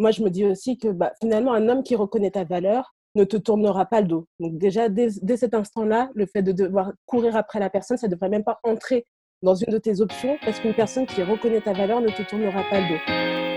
moi, je me dis aussi que bah, finalement, un homme qui reconnaît ta valeur ne te tournera pas le dos. Donc déjà, dès, dès cet instant-là, le fait de devoir courir après la personne, ça ne devrait même pas entrer dans une de tes options parce qu'une personne qui reconnaît ta valeur ne te tournera pas le dos.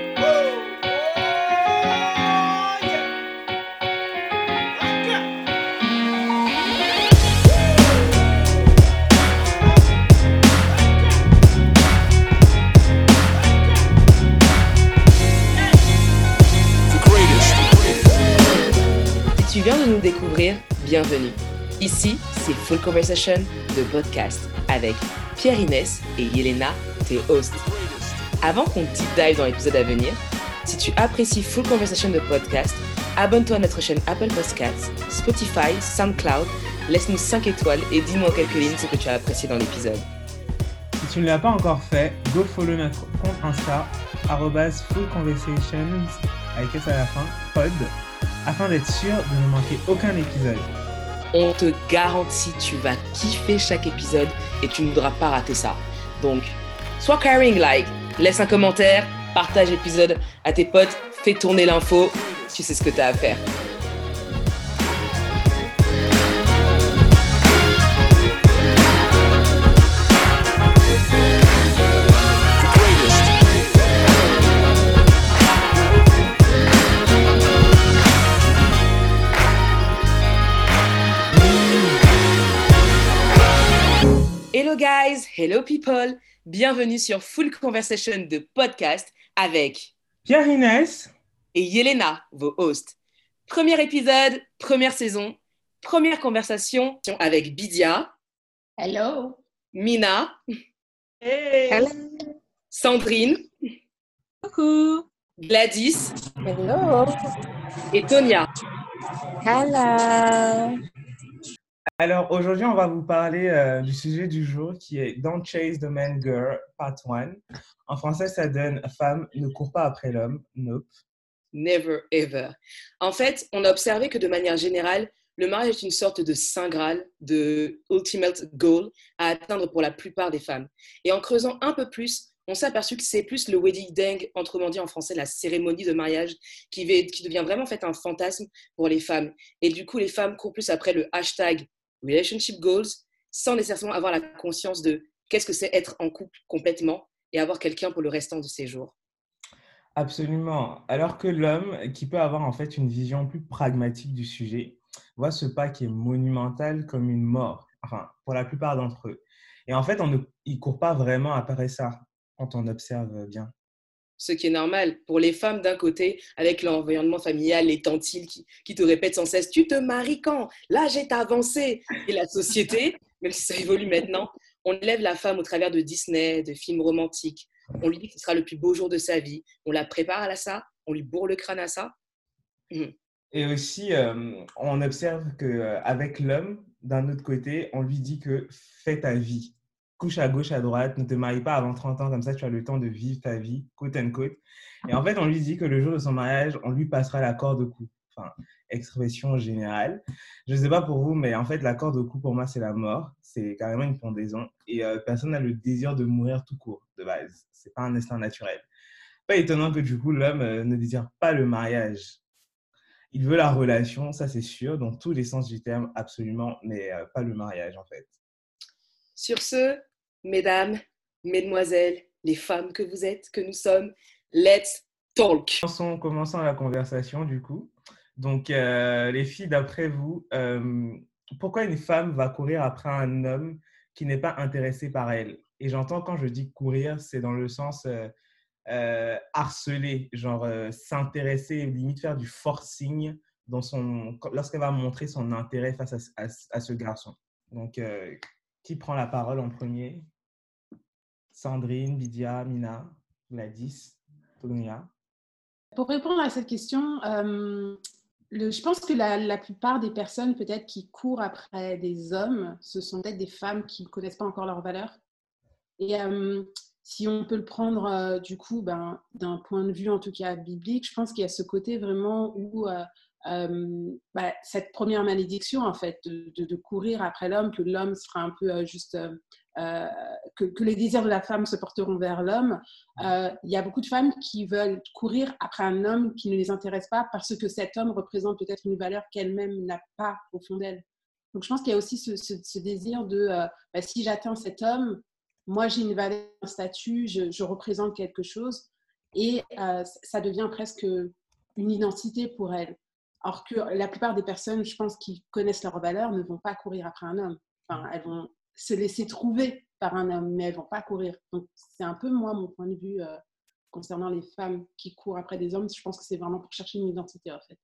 Découvrir, bienvenue. Ici, c'est Full Conversation, de podcast, avec Pierre Inès et Yelena, tes hosts. Avant qu'on deep dive dans l'épisode à venir, si tu apprécies Full Conversation de podcast, abonne-toi à notre chaîne Apple Podcasts, Spotify, SoundCloud, laisse-nous 5 étoiles et dis-moi en quelques lignes ce que tu as apprécié dans l'épisode. Si tu ne l'as pas encore fait, go follow notre compte Insta, fullconversations, avec S à la fin, pod, afin d'être sûr de ne manquer aucun épisode. On te garantit, tu vas kiffer chaque épisode et tu ne voudras pas rater ça. Donc, sois caring like, laisse un commentaire, partage l'épisode à tes potes, fais tourner l'info, tu sais ce que tu as à faire. Guys, hello people, bienvenue sur Full Conversation de podcast avec Pierre Inès et Yelena, vos hosts. Premier épisode, première saison, première conversation avec Bidia. Hello. Mina. Hey. Hello. Sandrine. Coucou. Gladys. Hello. Et Tonia. Hello. Alors aujourd'hui, on va vous parler euh, du sujet du jour qui est Don't Chase the Man Girl, Part 1. En français, ça donne Femme, ne court pas après l'homme. Nope. Never ever. En fait, on a observé que de manière générale, le mariage est une sorte de saint graal, de ultimate goal à atteindre pour la plupart des femmes. Et en creusant un peu plus, on s'est aperçu que c'est plus le wedding dang, autrement dit en français la cérémonie de mariage, qui devient vraiment en fait un fantasme pour les femmes. Et du coup, les femmes courent plus après le hashtag relationship goals sans nécessairement avoir la conscience de qu'est-ce que c'est être en couple complètement et avoir quelqu'un pour le restant de ses jours. Absolument. Alors que l'homme, qui peut avoir en fait une vision plus pragmatique du sujet, voit ce pas qui est monumental comme une mort, enfin, pour la plupart d'entre eux. Et en fait, on ne, ils ne courent pas vraiment après ça quand on observe bien ce qui est normal. Pour les femmes, d'un côté, avec l'environnement familial, les tantilles qui, te répètent sans cesse Tu te maries quand? L'âge est avancé. Et la société, même si ça évolue maintenant, on élève la femme au travers de Disney, de films romantiques. On lui dit que ce sera le plus beau jour de sa vie. On la prépare à ça. On lui bourre le crâne à ça. Mmh. Et aussi, euh, on observe qu'avec euh, l'homme, d'un autre côté, on lui dit que fais ta vie couche à gauche, à droite, ne te marie pas avant 30 ans, comme ça tu as le temps de vivre ta vie, côte and côte. Et en fait, on lui dit que le jour de son mariage, on lui passera l'accord de cou. Enfin, expression générale. Je ne sais pas pour vous, mais en fait, l'accord de cou, pour moi, c'est la mort. C'est carrément une pendaison. Et euh, personne n'a le désir de mourir tout court, de base. Ce n'est pas un instinct naturel. Pas étonnant que du coup, l'homme euh, ne désire pas le mariage. Il veut la relation, ça c'est sûr, dans tous les sens du terme, absolument, mais euh, pas le mariage en fait. Sur ce, mesdames, mesdemoiselles, les femmes que vous êtes, que nous sommes, let's talk. Commençons, commençons la conversation du coup. Donc, euh, les filles, d'après vous, euh, pourquoi une femme va courir après un homme qui n'est pas intéressé par elle? Et j'entends quand je dis courir, c'est dans le sens euh, harceler, genre s'intéresser, limite faire du forcing lorsqu'elle va montrer son intérêt face à, à ce garçon. Donc, qui prend la parole en premier? Sandrine, Bidia, Mina, Gladys, Tonia Pour répondre à cette question, euh, je pense que la, la plupart des personnes peut-être qui courent après des hommes, ce sont peut-être des femmes qui ne connaissent pas encore leurs valeurs. Et euh, si on peut le prendre euh, du coup ben, d'un point de vue en tout cas biblique, je pense qu'il y a ce côté vraiment où bah, cette première malédiction, en fait, de, de, courir après l'homme, que l'homme sera un peu juste euh, que, les désirs de la femme se porteront vers l'homme, euh, il y a beaucoup de femmes qui veulent courir après un homme qui ne les intéresse pas parce que cet homme représente peut-être une valeur qu'elle-même n'a pas au fond d'elle. Donc je pense qu'il y a aussi ce, désir de euh, bah, si j'atteins cet homme, moi j'ai une valeur, un statut, je, représente quelque chose et ça devient presque une identité pour elle. Alors que la plupart des personnes, je pense, qui connaissent leur valeur ne vont pas courir après un homme. Enfin, elles vont se laisser trouver par un homme, mais elles vont pas courir. Donc, c'est un peu moi, mon point de vue euh, concernant les femmes qui courent après des hommes. Je pense que c'est vraiment pour chercher une identité, en fait.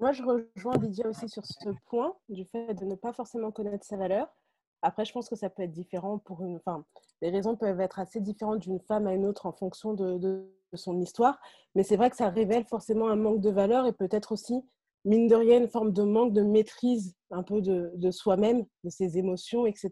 Moi, je rejoins Didier aussi sur ce point du fait de ne pas forcément connaître sa valeur. Après, je pense que ça peut être différent pour une. Enfin, les raisons peuvent être assez différentes d'une femme à une autre en fonction de, son histoire. Mais c'est vrai que ça révèle forcément un manque de valeur et peut-être aussi mine de rien, une forme de manque de maîtrise un peu de, soi-même, de ses émotions, etc.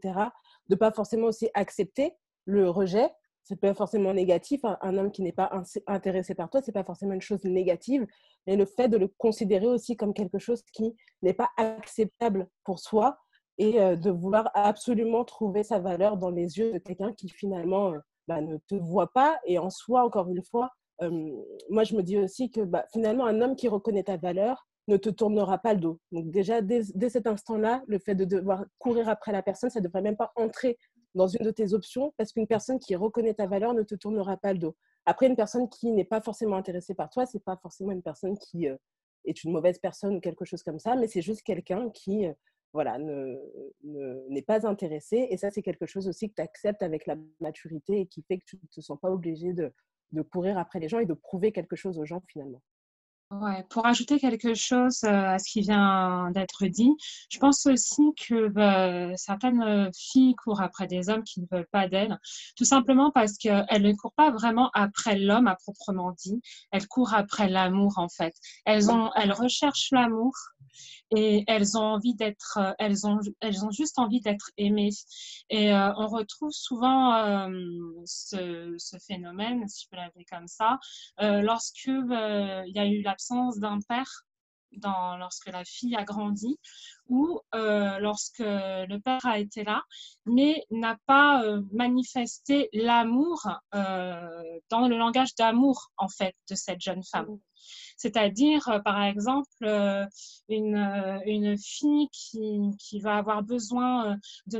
De pas forcément aussi accepter le rejet. C'est pas forcément négatif. Un, homme qui n'est pas intéressé par toi, c'est pas forcément une chose négative. Mais le fait de le considérer aussi comme quelque chose qui n'est pas acceptable pour soi et euh, de vouloir absolument trouver sa valeur dans les yeux de quelqu'un qui finalement euh, bah, ne te voit pas. Et en soi, encore une fois, euh, moi je me dis aussi que bah, finalement, un homme qui reconnaît ta valeur, ne te tournera pas le dos. Donc déjà, dès, cet instant-là, le fait de devoir courir après la personne, ça ne devrait même pas entrer dans une de tes options parce qu'une personne qui reconnaît ta valeur ne te tournera pas le dos. Après, une personne qui n'est pas forcément intéressée par toi, c'est pas forcément une personne qui est une mauvaise personne ou quelque chose comme ça, mais c'est juste quelqu'un qui voilà, n'est ne, pas intéressé. Et ça, c'est quelque chose aussi que tu acceptes avec la maturité et qui fait que tu ne te sens pas obligé de, de courir après les gens et de prouver quelque chose aux gens finalement. Ouais, pour ajouter quelque chose euh, à ce qui vient d'être dit, je pense aussi que bah, certaines filles courent après des hommes qui ne veulent pas d'elles, tout simplement parce qu'elles ne courent pas vraiment après l'homme à proprement dit, elles courent après l'amour en fait. Elles, ont, elles recherchent l'amour et elles ont envie d'être, euh, elles ont, elles ont juste envie d'être aimées. Et euh, on retrouve souvent euh, ce, phénomène, si je peux l'appeler comme ça, lorsque il y a eu l'absence d'un père. Lorsque la fille a grandi ou lorsque le père a été là, mais n'a pas manifesté l'amour dans le langage d'amour en fait de cette jeune femme. C'est-à-dire, euh, par exemple, euh, une, euh, une fille qui, qui, va avoir besoin de,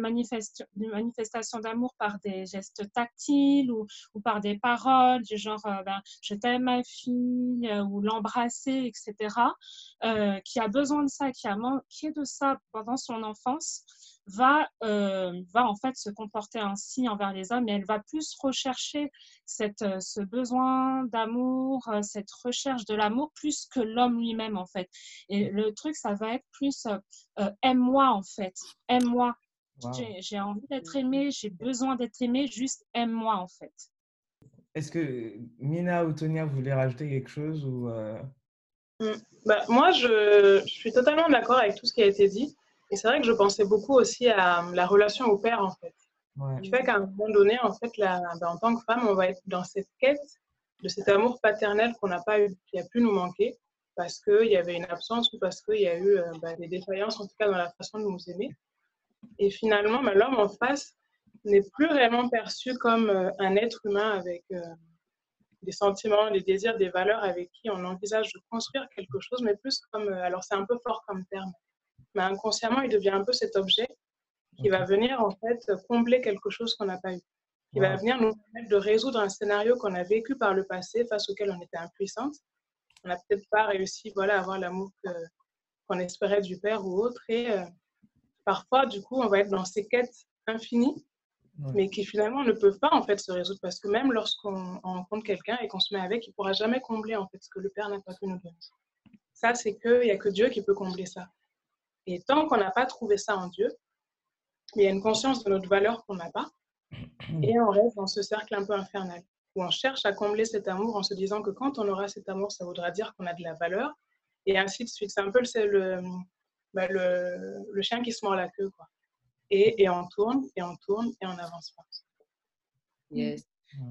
de manifestation d'amour par des gestes tactiles ou, ou, par des paroles du genre ben, je t'aime ma fille ou l'embrasser, etc., qui a besoin de ça, qui a manqué de ça pendant son enfance, va, euh, va en fait se comporter ainsi envers les hommes et elle va plus rechercher cette, euh, ce besoin d'amour, euh, cette recherche de l'amour plus que l'homme lui-même en fait. Et le truc, ça va être plus aime-moi en fait, aime-moi. J'ai envie d'être aimée, j'ai besoin d'être aimée, juste aime-moi en fait. Est-ce que Mina ou Tonia voulaient rajouter quelque chose ou mmh. bah, Moi, je, je suis totalement d'accord avec tout ce qui a été dit. Et c'est vrai que je pensais beaucoup aussi à la relation au père, en fait. Ouais. Du fait qu'à un moment donné, en fait, ben, en tant que femme, on va être dans cette quête de cet amour paternel qu'on n'a pas eu, qui a pu nous manquer, parce qu'il y avait une absence ou parce qu'il y a eu euh, ben, des défaillances, en tout cas dans la façon de nous aimer. Et finalement, ben, l'homme en face n'est plus réellement perçu comme euh, un être humain avec euh, des sentiments, des désirs, des valeurs avec qui on envisage de construire quelque chose, mais plus comme, alors c'est un peu fort comme terme, mais inconsciemment, il devient un peu cet objet qui va venir en fait combler quelque chose qu'on n'a pas eu, qui va venir nous permettre de résoudre un scénario qu'on a vécu par le passé, face auquel on était impuissante. On n'a peut-être pas réussi voilà, à avoir l'amour qu'on espérait du père ou autre. Et euh, parfois, du coup, on va être dans ces quêtes infinies, mais qui finalement ne peuvent pas en fait se résoudre parce que même lorsqu'on rencontre quelqu'un et qu'on se met avec, il ne pourra jamais combler en fait ce que le père n'a pas pu nous donner. Ça, c'est qu'il n'y a que Dieu qui peut combler ça. Et tant qu'on n'a pas trouvé ça en Dieu, il y a une conscience de notre valeur qu'on n'a pas. Et on reste dans ce cercle un peu infernal, où on cherche à combler cet amour en se disant que quand on aura cet amour, ça voudra dire qu'on a de la valeur, et ainsi de suite. C'est un peu le, bah, le, le, chien qui se mord la queue. Quoi. Et, et, on tourne, et on tourne, et on avance pas. Yes.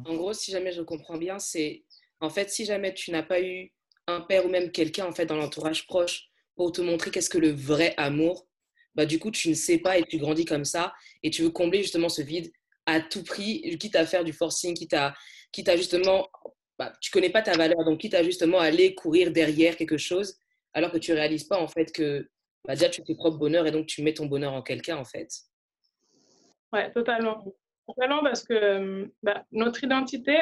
En gros, si jamais je comprends bien, c'est en fait, si jamais tu n'as pas eu un père ou même quelqu'un en fait dans l'entourage proche pour te montrer qu'est-ce que le vrai amour, bah, du coup, tu ne sais pas et tu grandis comme ça et tu veux combler justement ce vide à tout prix, quitte à faire du forcing, quitte à, quitte à justement, bah, tu connais pas ta valeur, donc quitte à justement aller courir derrière quelque chose, alors que tu réalises pas en fait que bah, déjà tu fais tes propres bonheur et donc tu mets ton bonheur en quelqu'un en fait. Ouais, totalement. Totalement parce que bah, notre identité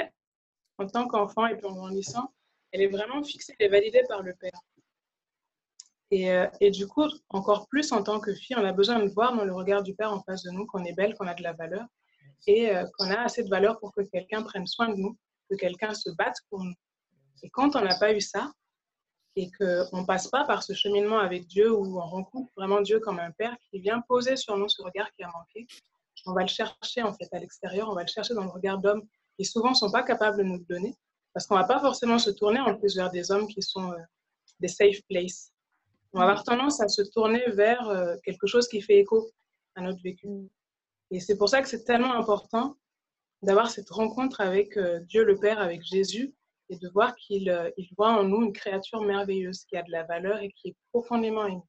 en tant qu'enfant et puis en grandissant, elle est vraiment fixée et validée par le père. Et, euh, et, du coup, encore plus en tant que fille, on a besoin de voir dans le regard du père en face de nous qu'on est belle, qu'on a de la valeur et euh, qu'on a assez de valeur pour que quelqu'un prenne soin de nous, que quelqu'un se batte pour nous. Et quand on n'a pas eu ça, et qu'on ne passe pas par ce cheminement avec Dieu où on rencontre vraiment Dieu comme un père qui vient poser sur nous ce regard qui a manqué, on va le chercher en fait à l'extérieur, on va le chercher dans le regard d'hommes qui souvent ne sont pas capables de nous le donner, parce qu'on ne va pas forcément se tourner en plus vers des hommes qui sont euh, des safe places. On va avoir tendance à se tourner vers euh, quelque chose qui fait écho à notre vécu. Et c'est pour ça que c'est tellement important d'avoir cette rencontre avec euh, Dieu le Père, avec Jésus, et de voir qu'il euh, voit en nous une créature merveilleuse qui a de la valeur et qui est profondément aimée.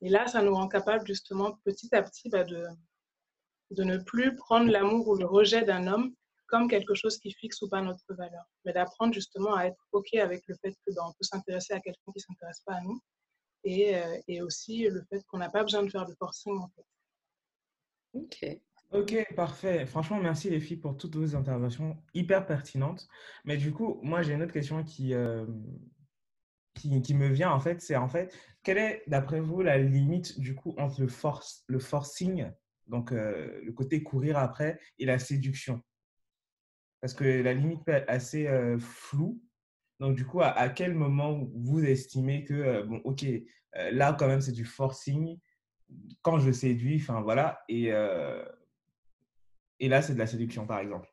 Et là, ça nous rend capable justement petit à petit bah, de, de ne plus prendre l'amour ou le rejet d'un homme comme quelque chose qui fixe ou pas notre valeur, mais d'apprendre justement à être OK avec le fait que bah, on peut s'intéresser à quelqu'un qui ne s'intéresse pas à nous et, euh, et aussi le fait qu'on n'a pas besoin de faire de forcing en fait. Ok. Ok, parfait. Franchement, merci les filles pour toutes vos interventions hyper pertinentes. Mais du coup, moi, j'ai une autre question qui, euh, qui, qui, me vient en fait. C'est en fait, quelle est, d'après vous, la limite du coup entre le, force, le forcing, donc euh, le côté courir après, et la séduction? Parce que la limite peut être assez euh, floue. Donc, du coup, à, à, quel moment vous estimez que, bon, ok, là, quand même, c'est du forcing quand je séduis, enfin voilà, et, euh, et là c'est de la séduction par exemple?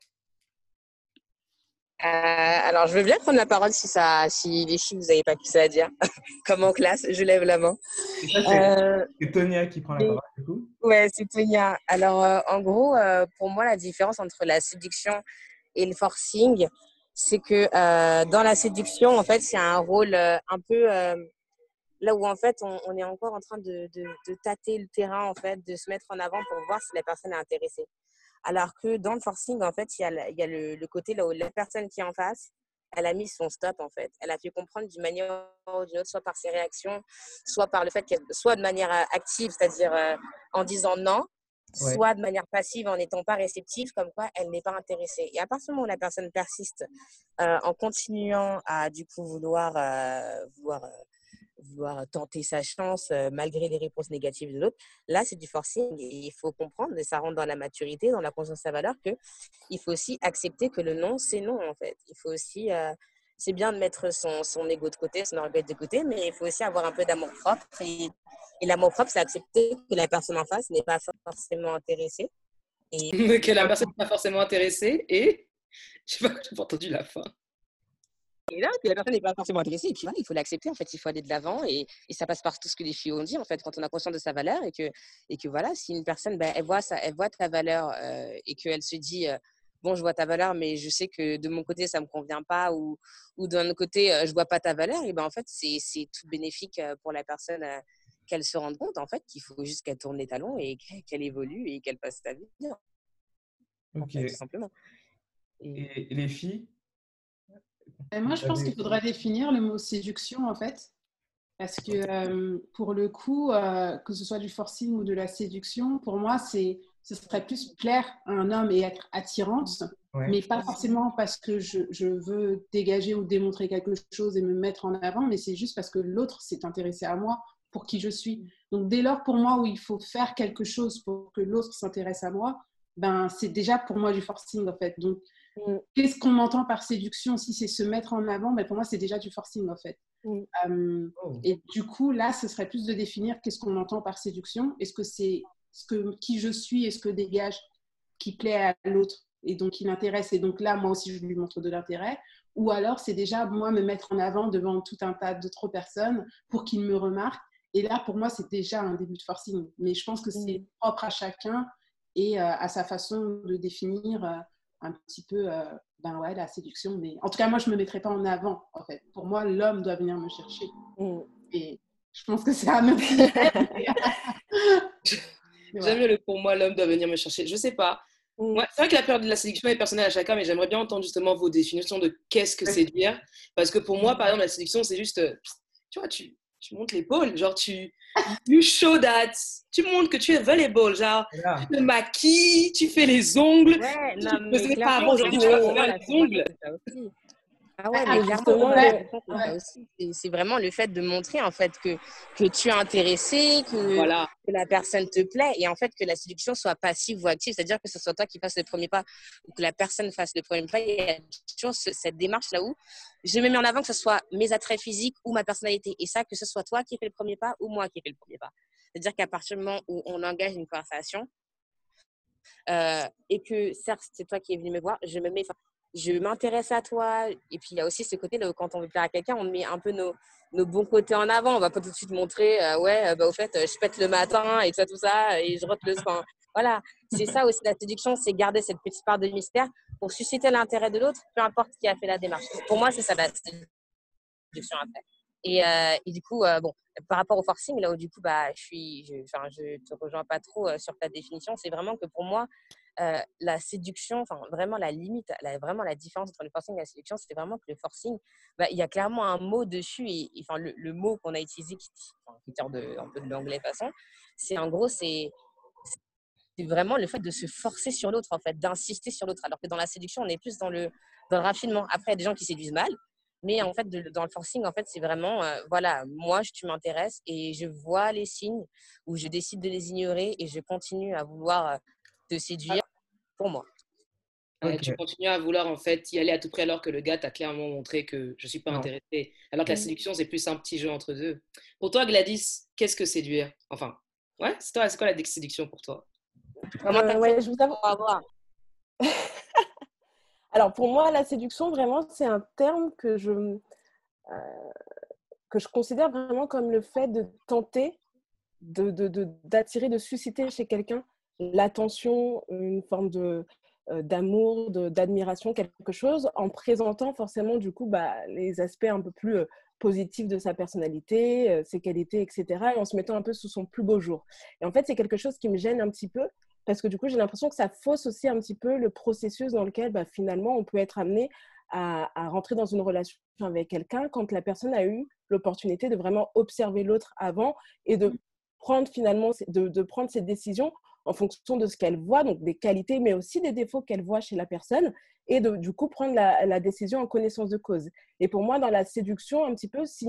Euh, alors je veux bien prendre la parole si, ça, si les filles vous n'avez pas plus ça à dire, comme en classe, je lève la main. Euh, c'est Tonia qui prend la parole du coup Ouais, c'est Tonia. Alors en gros, pour moi la différence entre la séduction et le forcing, c'est que dans la séduction, en fait, c'est un rôle un peu là où en fait on, est encore en train de, de, tâter le terrain en fait, de se mettre en avant pour voir si la personne est intéressée. Alors que dans le forcing en fait, il y a, le, côté là où la personne qui est en face, elle a mis son stop en fait. Elle a fait comprendre d'une manière ou d'une autre, soit par ses réactions, soit par le fait qu'elle, soit de manière euh, active, c'est-à-dire euh, en disant non, soit de manière passive en n'étant pas réceptive, comme quoi elle n'est pas intéressée. Et à partir du moment où la personne persiste euh, en continuant à du coup vouloir, euh, vouloir vouloir tenter sa chance malgré les réponses négatives de l'autre. Là, c'est du forcing et il faut comprendre, et ça rentre dans la maturité, dans la conscience de sa valeur, qu'il faut aussi accepter que le non, c'est non en fait. Il faut aussi, euh, c'est bien de mettre son, son ego de côté, son orgueil de côté, mais il faut aussi avoir un peu d'amour propre. Et l'amour propre, c'est accepter que la personne en face n'est pas forcément intéressée. Et... que la personne n'est pas forcément intéressée et... Je n'ai pas, pas entendu la fin. Et là, que la personne n'est pas forcément intéressée. Et puis voilà, il faut l'accepter. En fait, il faut aller de l'avant. Et, et, ça passe par tout ce que les filles ont dit, en fait, quand on a conscience de sa valeur. Et que, et que voilà, si une personne, ben, elle, voit ça, elle voit ta valeur euh, et qu'elle se dit, euh, bon, je vois ta valeur, mais je sais que de mon côté, ça ne me convient pas. Ou, ou d'un autre côté, euh, je ne vois pas ta valeur. Et ben en fait, c'est tout bénéfique pour la personne qu'elle se rende compte, en fait, qu'il faut juste qu'elle tourne les talons et qu'elle évolue et qu'elle passe sa vie. Ok. fait, tout simplement. Et, et les filles? Et moi, je pense qu'il faudrait définir le mot séduction, en fait. Parce que euh, pour le coup, euh, que ce soit du forcing ou de la séduction, pour moi, c'est, ce serait plus plaire à un homme et être attirante, ouais. mais pas forcément parce que je, je, veux dégager ou démontrer quelque chose et me mettre en avant, mais c'est juste parce que l'autre s'est intéressé à moi pour qui je suis. Donc dès lors, pour moi, où il faut faire quelque chose pour que l'autre s'intéresse à moi, ben, c'est déjà pour moi du forcing, en fait. Donc Mm. Qu'est-ce qu'on entend par séduction? Si c'est se mettre en avant, mais pour moi, c'est déjà du forcing, en fait. Mm. Euh, oh. Et du coup, là, ce serait plus de définir qu'est-ce qu'on entend par séduction. Est-ce que c'est ce que, qui je suis et ce que dégage qui plaît à l'autre et donc qui m'intéresse et donc là, moi aussi, je lui montre de l'intérêt. Ou alors, c'est déjà moi me mettre en avant devant tout un tas d'autres personnes pour qu'ils me remarquent. Et là, pour moi, c'est déjà un début de forcing. Mais je pense que c'est mm. propre à chacun et euh, à sa façon de définir euh, un petit peu euh, ben ouais, la séduction. Mais en tout cas, moi, je ne me mettrais pas en avant, en fait. Pour moi, l'homme doit venir me chercher. Mm. Et Je pense que c'est un autre J'aime le pour moi, l'homme doit venir me chercher. Je sais pas. Mm. c'est vrai que la peur de la séduction est personnelle à chacun, mais j'aimerais bien entendre justement vos définitions de qu'est-ce que c'est séduire. Parce que pour moi, par exemple, la séduction, c'est juste, tu vois, tu, tu montes l'épaule, genre tu, you show that, tu montres que tu es volleyball, genre tu te maquilles, tu fais les ongles, ouais, tu non, mais pas aujourd'hui, tu vas faire les ongles. Ah ouais, mais c'est vraiment le fait de montrer en fait que, que tu es intéressé, que, voilà. que, la personne te plaît et en fait que la séduction soit passive ou active, c'est-à-dire que ce soit toi qui fasses le premier pas ou que la personne fasse le premier pas. Il y a toujours cette démarche là où je me mets en avant que ce soit mes attraits physiques ou ma personnalité et ça, que ce soit toi qui fais le premier pas ou moi qui fais le premier pas. C'est-à-dire qu'à partir du moment où on engage une conversation, euh, et que certes c'est toi qui es venu me voir, je me mets, je m'intéresse à toi. Et puis, il y a aussi ce côté, quand on veut plaire à quelqu'un, on met un peu nos, nos, bons côtés en avant. On va pas tout de suite montrer, euh, ouais, euh, bah, au fait, euh, je pète le matin et tout ça, tout ça, et je rote le soin. Voilà, c'est ça aussi la séduction, c'est garder cette petite part de mystère pour susciter l'intérêt de l'autre, peu importe qui a fait la démarche. Pour moi, c'est ça la séduction après. Et, et du coup, bon, par rapport au forcing, là où du coup, bah, je suis, je, je te rejoins pas trop sur ta définition, c'est vraiment que pour moi, euh, la séduction, enfin vraiment la limite, la, vraiment la différence entre le forcing et la séduction, c'est vraiment que le forcing, bah, il y a clairement un mot dessus et, enfin le, mot qu'on a utilisé, qui, enfin, de, un peu de l'anglais façon, c'est en gros c'est c'est vraiment le fait de se forcer sur l'autre en fait, d'insister sur l'autre. Alors que dans la séduction, on est plus dans le dans le raffinement. Après, il y a des gens qui séduisent mal, mais en fait, dans le forcing, en fait, c'est vraiment, euh, voilà, moi, tu m'intéresses et je vois les signes ou je décide de les ignorer et je continue à vouloir euh, te séduire pour moi. tu continues à vouloir en fait y aller à tout prix alors que le gars t'a clairement montré que je suis pas intéressée. Alors que la mmh. séduction, c'est plus un petit jeu entre deux. Pour toi, Gladys, qu'est-ce que séduire? Enfin, ouais, c'est toi, c'est quoi la séduction pour toi? Comment euh, ouais, je vous avoue. Alors pour moi, la séduction, vraiment, c'est un terme que je, euh, que je considère vraiment comme le fait de tenter d'attirer, de, de, de susciter chez quelqu'un l'attention, une forme de euh, d'amour, d'admiration, quelque chose, en présentant forcément du coup bah, les aspects un peu plus euh, positifs de sa personnalité, ses qualités, etc. Et en se mettant un peu sous son plus beau jour. Et en fait, c'est quelque chose qui me gêne un petit peu parce que du coup, j'ai l'impression que ça fausse aussi un petit peu le processus dans lequel bah, finalement on peut être amené à, à, rentrer dans une relation avec quelqu'un quand la personne a eu l'opportunité de vraiment observer l'autre avant et de prendre finalement de, de prendre cette décision en fonction de ce qu'elle voit, donc des qualités, mais aussi des défauts qu'elle voit chez la personne, et de, du coup prendre la, décision en connaissance de cause. Et pour moi, dans la séduction, un petit peu, si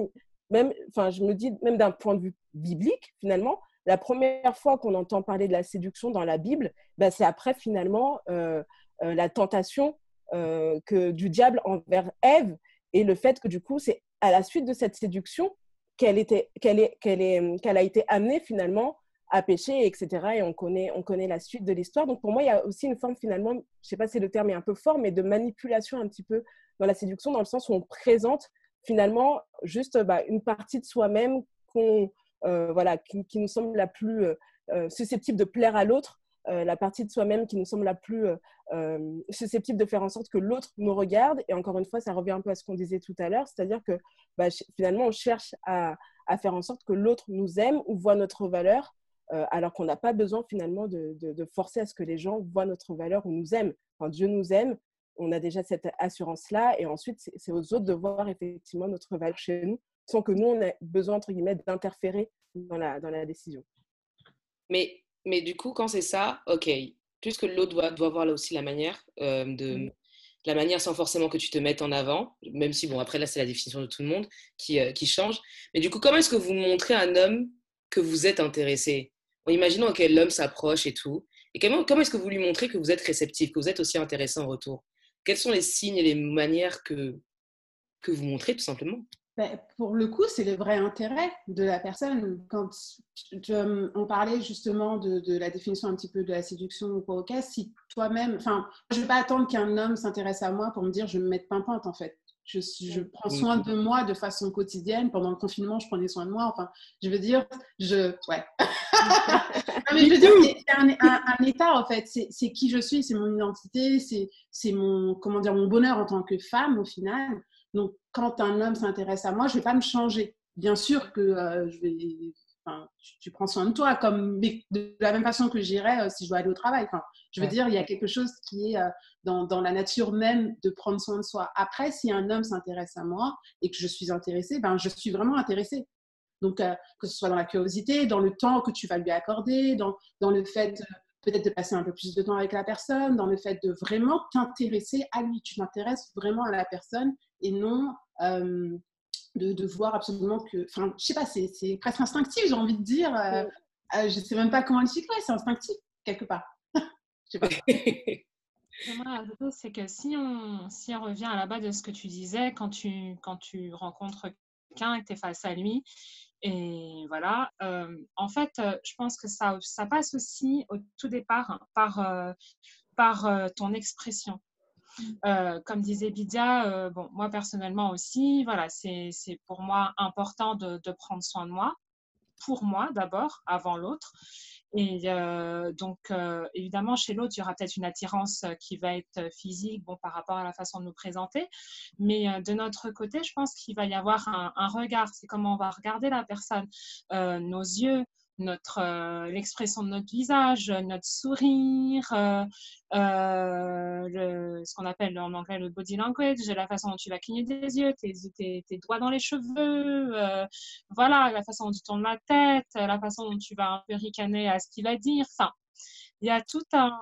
même, enfin, je me dis même d'un point de vue biblique, finalement, la première fois qu'on entend parler de la séduction dans la Bible, ben, c'est après finalement euh, euh, la tentation euh, que du diable envers Ève et le fait que du coup, c'est à la suite de cette séduction qu'elle a été amenée finalement à pêcher, etc. Et on connaît, on connaît la suite de l'histoire. Donc pour moi, il y a aussi une forme finalement, je ne sais pas si le terme est un peu fort, mais de manipulation un petit peu dans la séduction, dans le sens où on présente finalement juste bah, une partie de soi-même qu'on, voilà, qui, nous semble la plus euh, euh, susceptible de plaire à l'autre, la partie de soi-même qui nous semble la plus susceptible de faire en sorte que l'autre nous regarde. Et encore une fois, ça revient un peu à ce qu'on disait tout à l'heure, c'est-à-dire que bah, finalement, on cherche à, faire en sorte que l'autre nous aime ou voit notre valeur euh, alors qu'on n'a pas besoin finalement de, forcer à ce que les gens voient notre valeur ou nous aiment. Quand Dieu nous aime, on a déjà cette assurance-là, et ensuite c'est aux autres de voir effectivement notre valeur chez nous, sans que nous, on ait besoin, entre guillemets, d'interférer dans la, dans la décision. Mais, mais du coup, quand c'est ça, ok, puisque l'autre doit, doit voir là aussi la manière euh, de... Mm. La manière sans forcément que tu te mettes en avant, même si, bon, après là, c'est la définition de tout le monde qui, euh, qui change. Mais du coup, comment est-ce que vous montrez à un homme que vous êtes intéressé? En imaginant que l'homme s'approche et tout. Et comment, comment est-ce que vous lui montrez que vous êtes réceptif, que vous êtes aussi intéressant en retour? Quels sont les signes et les manières que, que vous montrez tout simplement? Ben, pour le coup, c'est le vrai intérêt de la personne. Quand on parlait justement de, de, la définition un petit peu de la séduction ou quoi au cas, si toi-même, enfin, je ne vais pas attendre qu'un homme s'intéresse à moi pour me dire je vais me mettre pimpante en fait. Je, je, prends soin de moi de façon quotidienne. Pendant le confinement, je prenais soin de moi. Enfin, je veux dire, je, ouais. mais je veux dire, c'est un, un, état en fait. C'est qui je suis, c'est mon identité, c'est mon, comment dire, mon bonheur en tant que femme au final. Donc, quand un homme s'intéresse à moi, je vais pas me changer. bien sûr que je vais tu, prends soin de toi, comme de la même façon que j'irais euh, si je dois aller au travail. Enfin, je veux dire, il y a quelque chose qui est euh, dans, dans, la nature même de prendre soin de soi. Après, si un homme s'intéresse à moi et que je suis intéressée, ben, je suis vraiment intéressée. Donc, euh, que ce soit dans la curiosité, dans le temps que tu vas lui accorder, dans, dans le fait peut-être de passer un peu plus de temps avec la personne, dans le fait de vraiment t'intéresser à lui. Tu t'intéresses vraiment à la personne et non de, de, voir absolument que. Enfin, je sais pas, c'est presque instinctif, j'ai envie de dire. Euh, euh, je sais même pas comment le cycle, c'est instinctif, quelque part. je sais pas. c'est que si on, si on revient à la base de ce que tu disais, quand tu, quand tu rencontres quelqu'un es face à lui, et voilà, euh, en fait, je pense que ça, ça passe aussi au tout départ par, par ton expression. Euh, comme disait Bidia, euh, bon, moi personnellement aussi, voilà, c'est pour moi important de, prendre soin de moi, pour moi d'abord, avant l'autre. Et euh, donc, évidemment, chez l'autre, il y aura peut-être une attirance qui va être physique, bon, par rapport à la façon de nous présenter. Mais de notre côté, je pense qu'il va y avoir un, un regard. C'est comment on va regarder la personne, nos yeux, notre euh, l'expression de notre visage, notre sourire, euh, euh, ce qu'on appelle en anglais le body language, la façon dont tu vas cligner des yeux, tes, tes, doigts dans les cheveux, voilà, la façon dont tu tournes la tête, la façon dont tu vas un peu ricaner à ce qu'il va dire. Enfin, il y a tout un.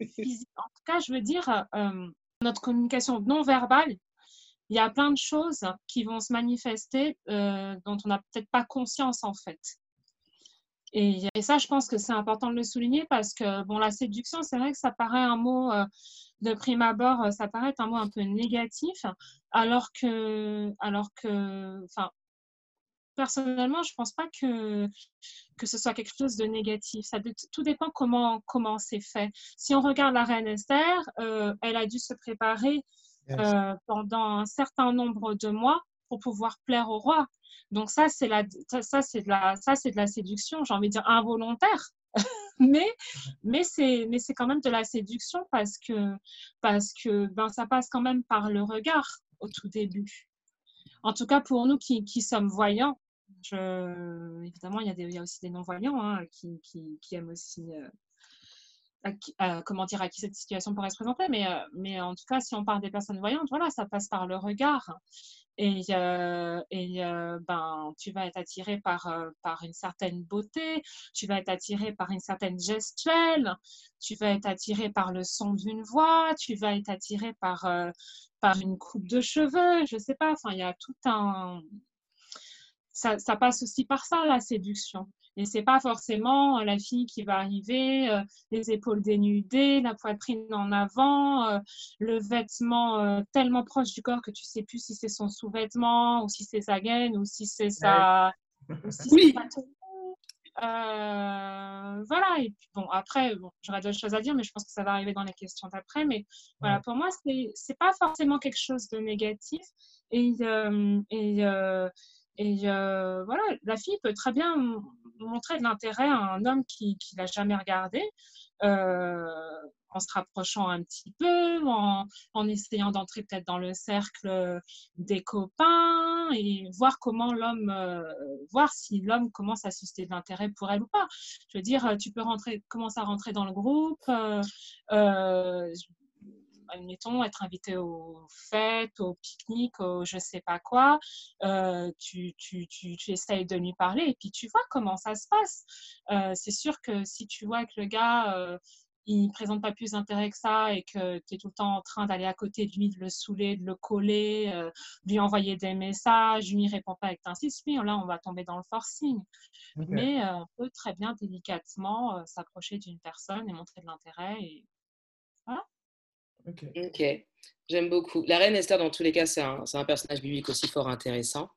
En tout cas, je veux dire, notre communication non verbale, il y a plein de choses qui vont se manifester dont on n'a peut-être pas conscience en fait. Et, ça, je pense que c'est important de le souligner parce que, bon, la séduction, c'est vrai que ça paraît un mot, euh, de prime abord, euh, ça paraît un mot un peu négatif, alors que, alors que, enfin, personnellement, je ne pense pas que, que ce soit quelque chose de négatif. Ça, tout dépend comment, comment c'est fait. Si on regarde la reine Esther, euh, elle a dû se préparer pendant un certain nombre de mois pour pouvoir plaire au roi. Donc ça, c'est la, ça, c'est de la, ça, c'est de la séduction, j'ai envie de dire involontaire. mais mais c'est mais c'est quand même de la séduction parce que parce que ben ça passe quand même par le regard au tout début. En tout cas pour nous qui, qui sommes voyants, évidemment il y a aussi des non voyants hein, qui, qui, qui, aiment aussi euh, comment dire à qui cette situation pourrait se présenter, mais euh, mais en tout cas si on parle des personnes voyantes, voilà ça passe par le regard et, euh, euh, ben, tu vas être attiré par, une certaine beauté, tu vas être attiré par une certaine gestuelle, tu vas être attiré par le son d'une voix, tu vas être attiré par, une coupe de cheveux, je sais pas, enfin, il y a tout un... Ça, passe aussi par ça, la séduction. Et c'est pas forcément la fille qui va arriver, euh, les épaules dénudées, la poitrine en avant, euh, le vêtement euh, tellement proche du corps que tu sais plus si c'est son sous-vêtement ou si c'est sa gaine ou si c'est sa. oui. voilà, et puis bon, après, bon, j'aurais d'autres choses à dire, mais je pense que ça va arriver dans les questions d'après. Mais voilà, pour moi, c'est, pas forcément quelque chose de négatif. Et, et, et voilà, la fille peut très bien montrer de l'intérêt à un homme qui ne l'a jamais regardé, euh, en se rapprochant un petit peu, en, essayant d'entrer peut-être dans le cercle des copains et voir comment l'homme, euh, voir si l'homme commence à susciter de l'intérêt pour elle ou pas. Je veux dire, tu peux rentrer, commencer à rentrer dans le groupe. Euh, admettons, être invité aux fêtes, aux pique-niques, aux je sais pas quoi, euh, tu, tu, tu, tu, essayes de lui parler et puis tu vois comment ça se passe. Euh, c'est sûr que si tu vois que le gars, euh, il ne présente pas plus d'intérêt que ça et que tu es tout le temps en train d'aller à côté de lui, de le saouler, de le coller, euh, lui envoyer des messages, lui répond pas avec t'insistes, oui, là, on va tomber dans le forcing. Mais on peut très bien délicatement s'approcher d'une personne et montrer de l'intérêt. Et. Ok. J'aime beaucoup. La reine Esther, dans tous les cas, c'est un, un, personnage biblique aussi fort intéressant.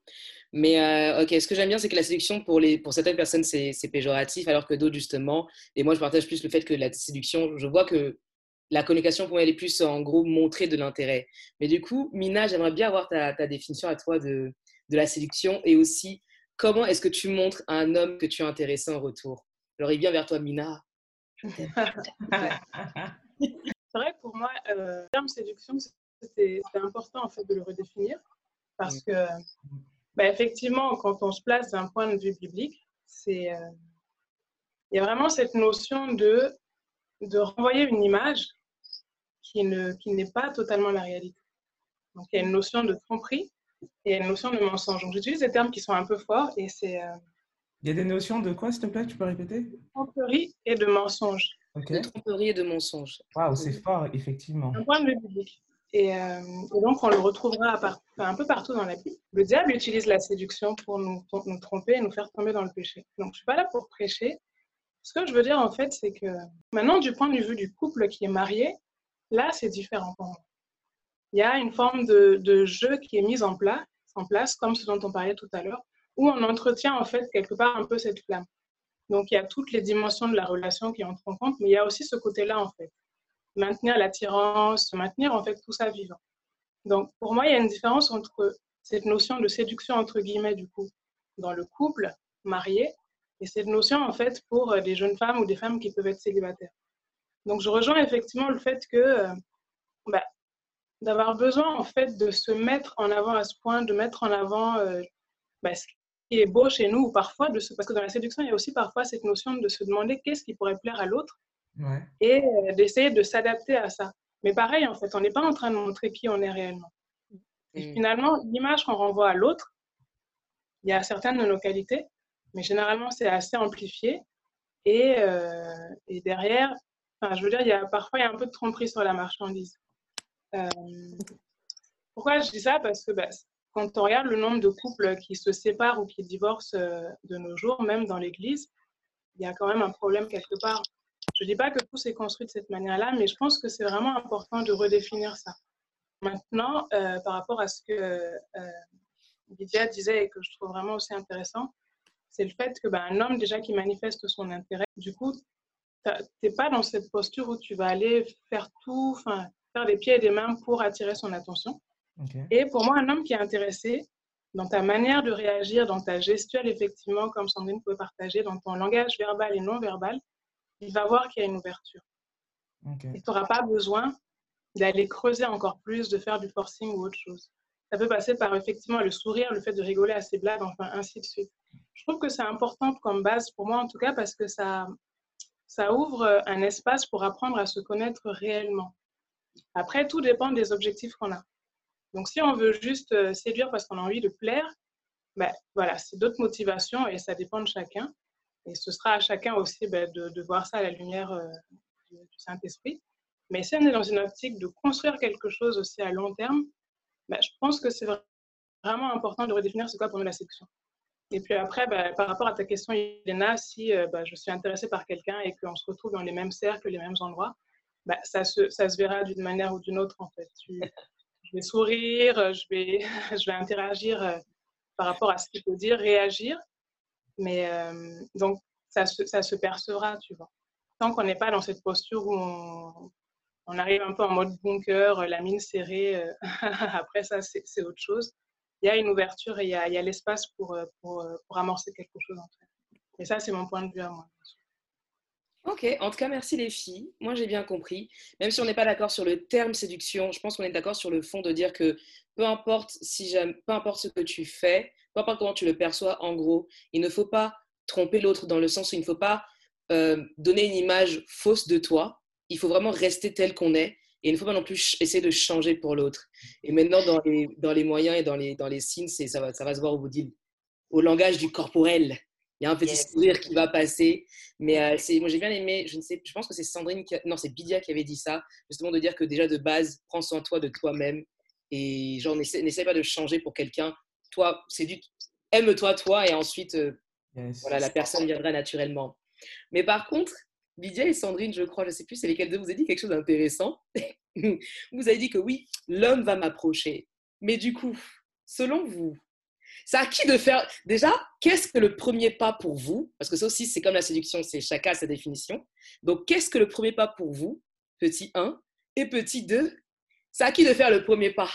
Mais euh, ok, ce que j'aime bien, c'est que la séduction, pour, les, pour certaines personnes, c'est péjoratif, alors que d'autres, justement, et moi, je partage plus le fait que la séduction, je vois que la communication, pour moi, elle est plus, en gros, montrer de l'intérêt. Mais du coup, Mina, j'aimerais bien avoir ta, ta, définition à toi de, de la séduction et aussi comment est-ce que tu montres à un homme que tu es intéressé en retour? Alors, il vient vers toi, Mina. C'est vrai, pour moi, euh, le terme séduction, c'est important en fait de le redéfinir parce que bah, effectivement, quand on se place d'un point de vue biblique, c'est, euh, il y a vraiment cette notion de, de renvoyer une image qui, ne, qui n'est pas totalement la réalité. Donc, il y a une notion de tromperie et une notion de mensonge. Donc, j'utilise des termes qui sont un peu forts et c'est... Euh, il y a des notions de quoi, s'il te plaît Tu peux répéter? Tromperie et de mensonge. De tromperie et de mensonge. Waouh, c'est fort, effectivement. Un point de vue biblique. Et, euh, et, donc, on le retrouvera un peu partout dans la Bible. Le diable utilise la séduction pour nous, nous, tromper et nous faire tomber dans le péché. Donc, je ne suis pas là pour prêcher. Ce que je veux dire, en fait, c'est que maintenant, du point de vue du couple qui est marié, là, c'est différent pour moi. Il y a une forme de, de, jeu qui est mise en place, en place, comme ce dont on parlait tout à l'heure, où on entretient, en fait, quelque part un peu cette flamme. Donc, il y a toutes les dimensions de la relation qui entrent en compte, mais il y a aussi ce côté-là, en fait maintenir l'attirance, maintenir en fait tout ça vivant. Donc pour moi, il y a une différence entre cette notion de séduction entre guillemets du coup dans le couple marié et cette notion en fait pour des jeunes femmes ou des femmes qui peuvent être célibataires. Donc je rejoins effectivement le fait que euh, bah, d'avoir besoin en fait de se mettre en avant à ce point, de mettre en avant euh, bah, est beau chez nous ou parfois de se... parce que dans la séduction il y a aussi parfois cette notion de se demander qu'est-ce qui pourrait plaire à l'autre et euh, d'essayer de s'adapter à ça. Mais pareil, en fait, on n'est pas en train de montrer qui on est réellement. Et mm. finalement, l'image qu'on renvoie à l'autre, il y a certaines de nos qualités, mais généralement, c'est assez amplifié. Et, euh, et derrière, enfin, je veux dire, il y a, parfois, il y a un peu de tromperie sur la marchandise. Euh, pourquoi je dis ça? Parce que bah, quand on regarde le nombre de couples qui se séparent ou qui divorcent de nos jours, même dans l'Église, il y a quand même un problème quelque part. Je ne dis pas que tout s'est construit de cette manière-là, mais je pense que c'est vraiment important de redéfinir ça. Maintenant, euh, par rapport à ce que euh, disait et que je trouve vraiment aussi intéressant, c'est le fait que ben, un homme déjà qui manifeste son intérêt, du coup, tu n'es pas dans cette posture où tu vas aller faire tout, faire des pieds et des mains pour attirer son attention. Et pour moi, un homme qui est intéressé dans ta manière de réagir, dans ta gestuelle, effectivement, comme Sandrine peut partager, dans ton langage verbal et non verbal, il va voir qu'il y a une ouverture. Et tu n'auras pas besoin d'aller creuser encore plus, de faire du forcing ou autre chose. Ça peut passer par effectivement le sourire, le fait de rigoler à ses blagues, enfin ainsi de suite. Je trouve que c'est important comme base pour moi en tout cas parce que ça, ça ouvre un espace pour apprendre à se connaître réellement. Après, tout dépend des objectifs qu'on a. Donc si on veut juste euh, séduire parce qu'on a envie de plaire, ben, voilà, c'est d'autres motivations et ça dépend de chacun. Et ce sera à chacun aussi ben, de, voir ça à la lumière euh, du, Saint-Esprit. Mais si on est dans une optique de construire quelque chose aussi à long terme, ben, je pense que c'est vraiment important de redéfinir ce qu'est pour nous la séduction. Et puis après, ben, par rapport à ta question, Elena, si euh, je suis intéressée par quelqu'un et qu'on se retrouve dans les mêmes cercles, les mêmes endroits, ça, se, ça se verra d'une manière ou d'une autre en fait. Vais sourire, je vais, je vais interagir euh, par rapport à ce qu'il faut dire, réagir. Mais euh, donc, ça se, ça se percevra, tu vois. Tant qu'on n'est pas dans cette posture où on, arrive un peu en mode bunker, la mine serrée, euh, après ça, c'est autre chose. Il y a une ouverture et il y a, l'espace pour, euh, pour, pour, amorcer quelque chose en fait. Et ça, c'est mon point de vue à moi. Ok, en tout cas, merci les filles. Moi, j'ai bien compris. Même si on n'est pas d'accord sur le terme séduction, je pense qu'on est d'accord sur le fond de dire que peu importe, si peu importe ce que tu fais, peu importe comment tu le perçois, en gros, il ne faut pas tromper l'autre dans le sens où il ne faut pas euh, donner une image fausse de toi. Il faut vraiment rester tel qu'on est et il ne faut pas non plus essayer de changer pour l'autre. Et maintenant, dans les, moyens et dans les, dans les signes, ça va, ça va se voir au bout au langage du corporel. Il y a un petit sourire qui va passer. Mais euh, c'est, moi, j'ai bien aimé, je, ne sais, je pense que c'est Sandrine, non, c'est Bidia qui avait dit ça, justement de dire que déjà de base, prends soin de toi, de toi-même. Et genre, n'essaie pas de changer pour quelqu'un toi, c'est du aime-toi toi et ensuite euh, voilà, la personne viendra naturellement. Mais par contre, Lydia et Sandrine, je crois, je ne sais plus c'est lesquelles deux, vous avez dit quelque chose d'intéressant. vous avez dit que oui, l'homme va m'approcher. Mais du coup, selon vous, c'est à qui de faire Déjà, qu'est-ce que le premier pas pour vous Parce que ça aussi, c'est comme la séduction, c'est chacun sa définition. Donc, qu'est-ce que le premier pas pour vous Petit 1 et petit 2. C'est à qui de faire le premier pas?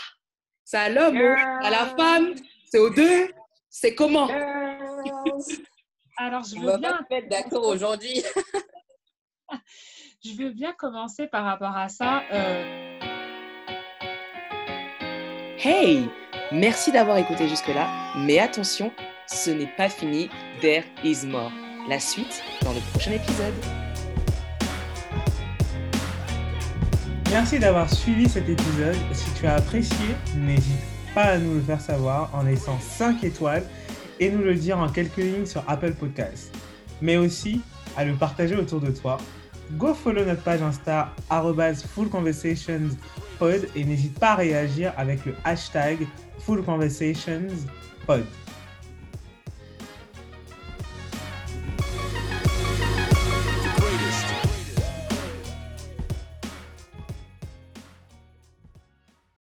C'est à l'homme, à la femme c'est aux deux C'est comment? Alors, je veux bien. être d'accord aujourd'hui. je veux bien commencer par rapport à ça. Euh. Hey Merci d'avoir écouté jusque-là, mais attention, ce n'est pas fini, there is more. La suite dans le prochain épisode. Merci d'avoir suivi cet épisode. Si tu as apprécié, n'hésite pas à nous le faire savoir en laissant 5 étoiles et nous le dire en quelques lignes sur Apple Podcasts. Mais aussi à le partager autour de toi. Go follow notre page Insta fullconversationspod et n'hésite pas à réagir avec le hashtag fullconversationspod.